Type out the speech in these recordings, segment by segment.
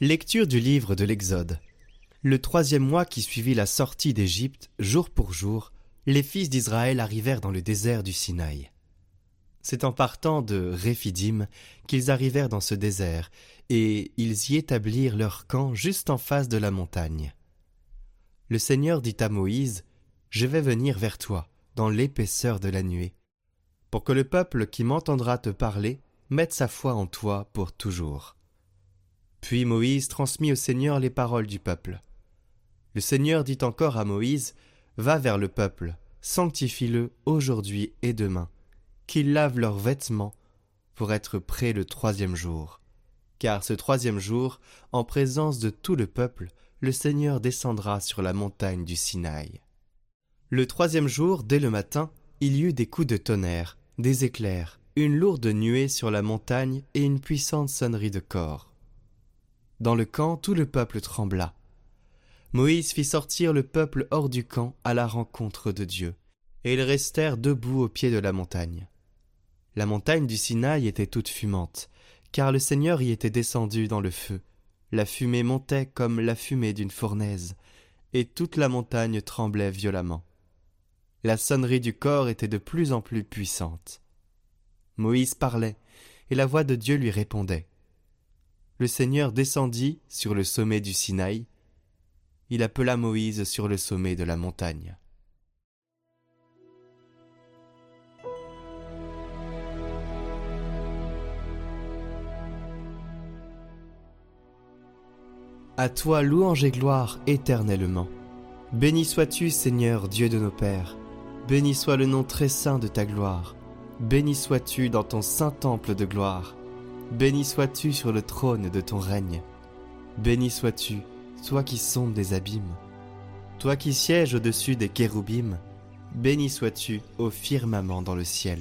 Lecture du livre de l'Exode. Le troisième mois qui suivit la sortie d'Égypte, jour pour jour, les fils d'Israël arrivèrent dans le désert du Sinaï. C'est en partant de Réphidim qu'ils arrivèrent dans ce désert, et ils y établirent leur camp juste en face de la montagne. Le Seigneur dit à Moïse, Je vais venir vers toi, dans l'épaisseur de la nuée, pour que le peuple qui m'entendra te parler mette sa foi en toi pour toujours. Puis Moïse transmit au Seigneur les paroles du peuple. Le Seigneur dit encore à Moïse, Va vers le peuple, sanctifie-le aujourd'hui et demain, qu'ils lavent leurs vêtements pour être prêts le troisième jour. Car ce troisième jour, en présence de tout le peuple, le Seigneur descendra sur la montagne du Sinaï. Le troisième jour, dès le matin, il y eut des coups de tonnerre, des éclairs, une lourde nuée sur la montagne et une puissante sonnerie de corps. Dans le camp, tout le peuple trembla. Moïse fit sortir le peuple hors du camp à la rencontre de Dieu, et ils restèrent debout au pied de la montagne. La montagne du Sinaï était toute fumante, car le Seigneur y était descendu dans le feu. La fumée montait comme la fumée d'une fournaise, et toute la montagne tremblait violemment. La sonnerie du corps était de plus en plus puissante. Moïse parlait, et la voix de Dieu lui répondait le Seigneur descendit sur le sommet du Sinaï. Il appela Moïse sur le sommet de la montagne. À toi louange et gloire éternellement. Béni sois-tu, Seigneur, Dieu de nos pères. Béni soit le nom très saint de ta gloire. Béni sois-tu dans ton saint temple de gloire. Béni sois-tu sur le trône de ton règne. Béni sois-tu, toi qui sondes des abîmes. Toi qui sièges au-dessus des kéroubim. Béni sois-tu au firmament dans le ciel.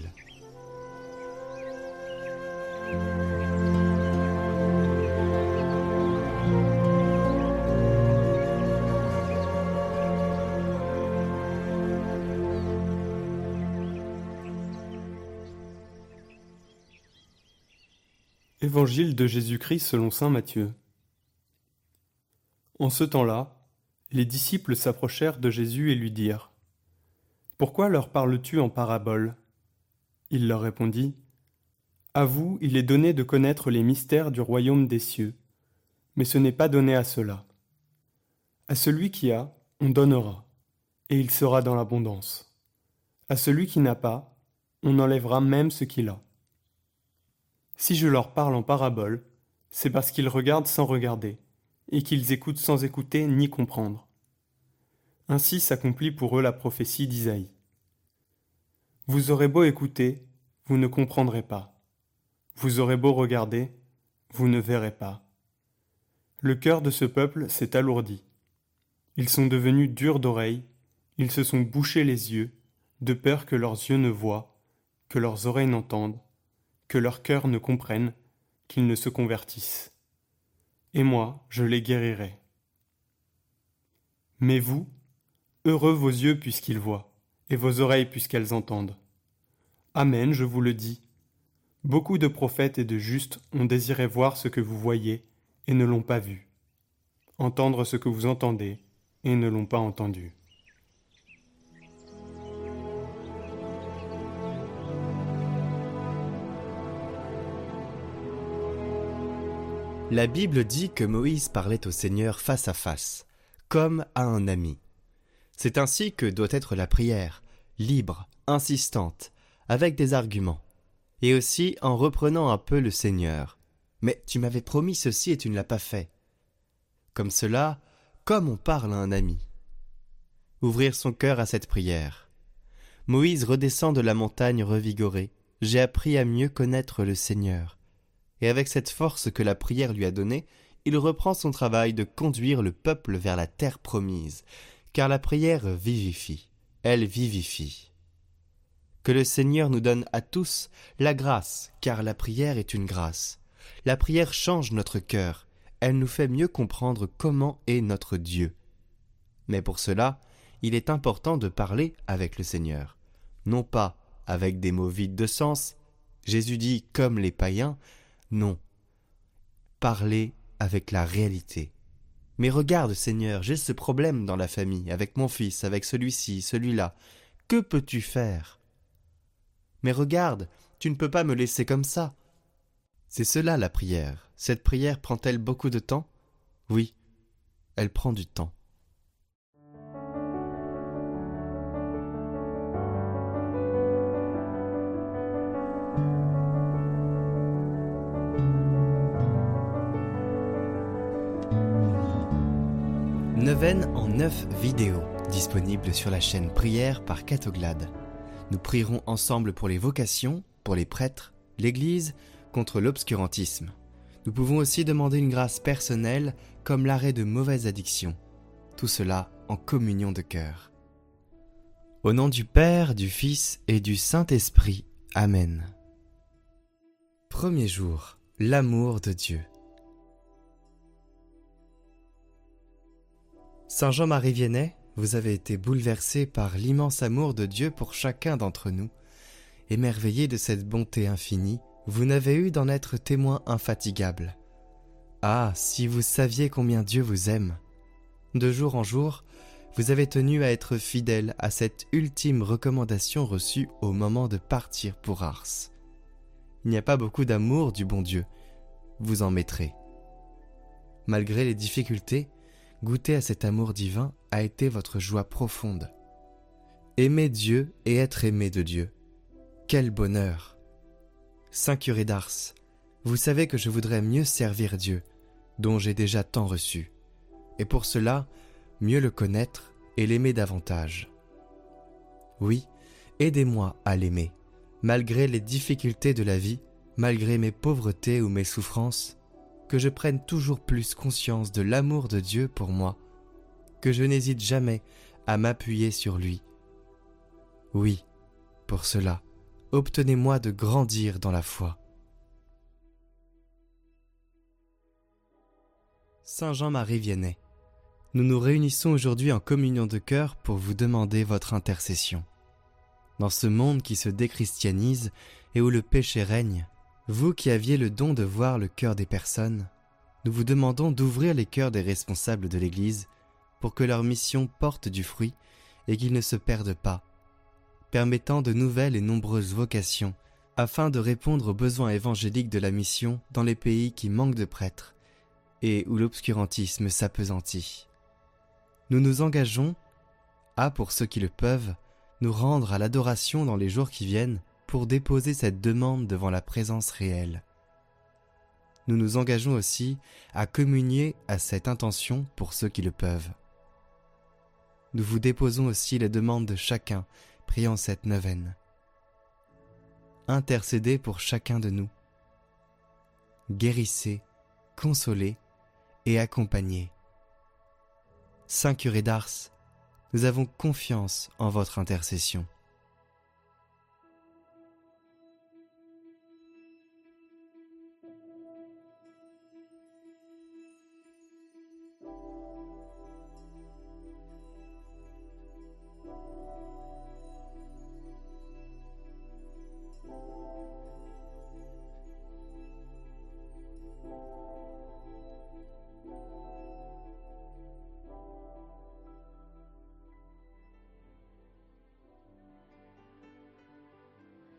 Évangile de Jésus-Christ selon Saint Matthieu. En ce temps-là, les disciples s'approchèrent de Jésus et lui dirent Pourquoi leur parles-tu en parabole? Il leur répondit À vous, il est donné de connaître les mystères du royaume des cieux, mais ce n'est pas donné à cela. À celui qui a, on donnera, et il sera dans l'abondance. À celui qui n'a pas, on enlèvera même ce qu'il a. Si je leur parle en parabole, c'est parce qu'ils regardent sans regarder, et qu'ils écoutent sans écouter ni comprendre. Ainsi s'accomplit pour eux la prophétie d'Isaïe. Vous aurez beau écouter, vous ne comprendrez pas. Vous aurez beau regarder, vous ne verrez pas. Le cœur de ce peuple s'est alourdi. Ils sont devenus durs d'oreilles, ils se sont bouchés les yeux, de peur que leurs yeux ne voient, que leurs oreilles n'entendent, que leur cœur ne comprenne, qu'ils ne se convertissent. Et moi, je les guérirai. Mais vous, heureux vos yeux puisqu'ils voient, et vos oreilles puisqu'elles entendent. Amen, je vous le dis. Beaucoup de prophètes et de justes ont désiré voir ce que vous voyez et ne l'ont pas vu, entendre ce que vous entendez et ne l'ont pas entendu. La Bible dit que Moïse parlait au Seigneur face à face, comme à un ami. C'est ainsi que doit être la prière, libre, insistante, avec des arguments, et aussi en reprenant un peu le Seigneur. Mais tu m'avais promis ceci et tu ne l'as pas fait. Comme cela, comme on parle à un ami. Ouvrir son cœur à cette prière. Moïse redescend de la montagne revigoré. J'ai appris à mieux connaître le Seigneur et avec cette force que la prière lui a donnée, il reprend son travail de conduire le peuple vers la terre promise, car la prière vivifie, elle vivifie. Que le Seigneur nous donne à tous la grâce, car la prière est une grâce. La prière change notre cœur, elle nous fait mieux comprendre comment est notre Dieu. Mais pour cela, il est important de parler avec le Seigneur, non pas avec des mots vides de sens, Jésus dit comme les païens, non. Parler avec la réalité. Mais regarde, Seigneur, j'ai ce problème dans la famille, avec mon fils, avec celui-ci, celui-là. Que peux-tu faire? Mais regarde, tu ne peux pas me laisser comme ça. C'est cela la prière. Cette prière prend-elle beaucoup de temps? Oui, elle prend du temps. En neuf vidéos, disponibles sur la chaîne Prière par Catoglade. Nous prierons ensemble pour les vocations, pour les prêtres, l'Église, contre l'obscurantisme. Nous pouvons aussi demander une grâce personnelle comme l'arrêt de mauvaises addictions. Tout cela en communion de cœur. Au nom du Père, du Fils et du Saint-Esprit. Amen. Premier jour, l'amour de Dieu. Saint Jean-Marie Vianney vous avez été bouleversé par l'immense amour de Dieu pour chacun d'entre nous. Émerveillé de cette bonté infinie, vous n'avez eu d'en être témoin infatigable. Ah, si vous saviez combien Dieu vous aime. De jour en jour, vous avez tenu à être fidèle à cette ultime recommandation reçue au moment de partir pour Ars. Il n'y a pas beaucoup d'amour du bon Dieu, vous en mettrez. Malgré les difficultés, goûter à cet amour divin a été votre joie profonde. Aimer Dieu et être aimé de Dieu. Quel bonheur. Saint curé d'Ars, vous savez que je voudrais mieux servir Dieu, dont j'ai déjà tant reçu, et pour cela, mieux le connaître et l'aimer davantage. Oui, aidez-moi à l'aimer, malgré les difficultés de la vie, malgré mes pauvretés ou mes souffrances, que je prenne toujours plus conscience de l'amour de Dieu pour moi, que je n'hésite jamais à m'appuyer sur lui. Oui, pour cela, obtenez-moi de grandir dans la foi. Saint Jean-Marie Vianney, nous nous réunissons aujourd'hui en communion de cœur pour vous demander votre intercession. Dans ce monde qui se déchristianise et où le péché règne, vous qui aviez le don de voir le cœur des personnes, nous vous demandons d'ouvrir les cœurs des responsables de l'Église pour que leur mission porte du fruit et qu'ils ne se perdent pas, permettant de nouvelles et nombreuses vocations afin de répondre aux besoins évangéliques de la mission dans les pays qui manquent de prêtres et où l'obscurantisme s'apesantit. Nous nous engageons à, pour ceux qui le peuvent, nous rendre à l'adoration dans les jours qui viennent pour déposer cette demande devant la présence réelle. Nous nous engageons aussi à communier à cette intention pour ceux qui le peuvent. Nous vous déposons aussi les demandes de chacun priant cette neuvaine. Intercédez pour chacun de nous. Guérissez, consolez et accompagnez. Saint curé d'Ars, nous avons confiance en votre intercession.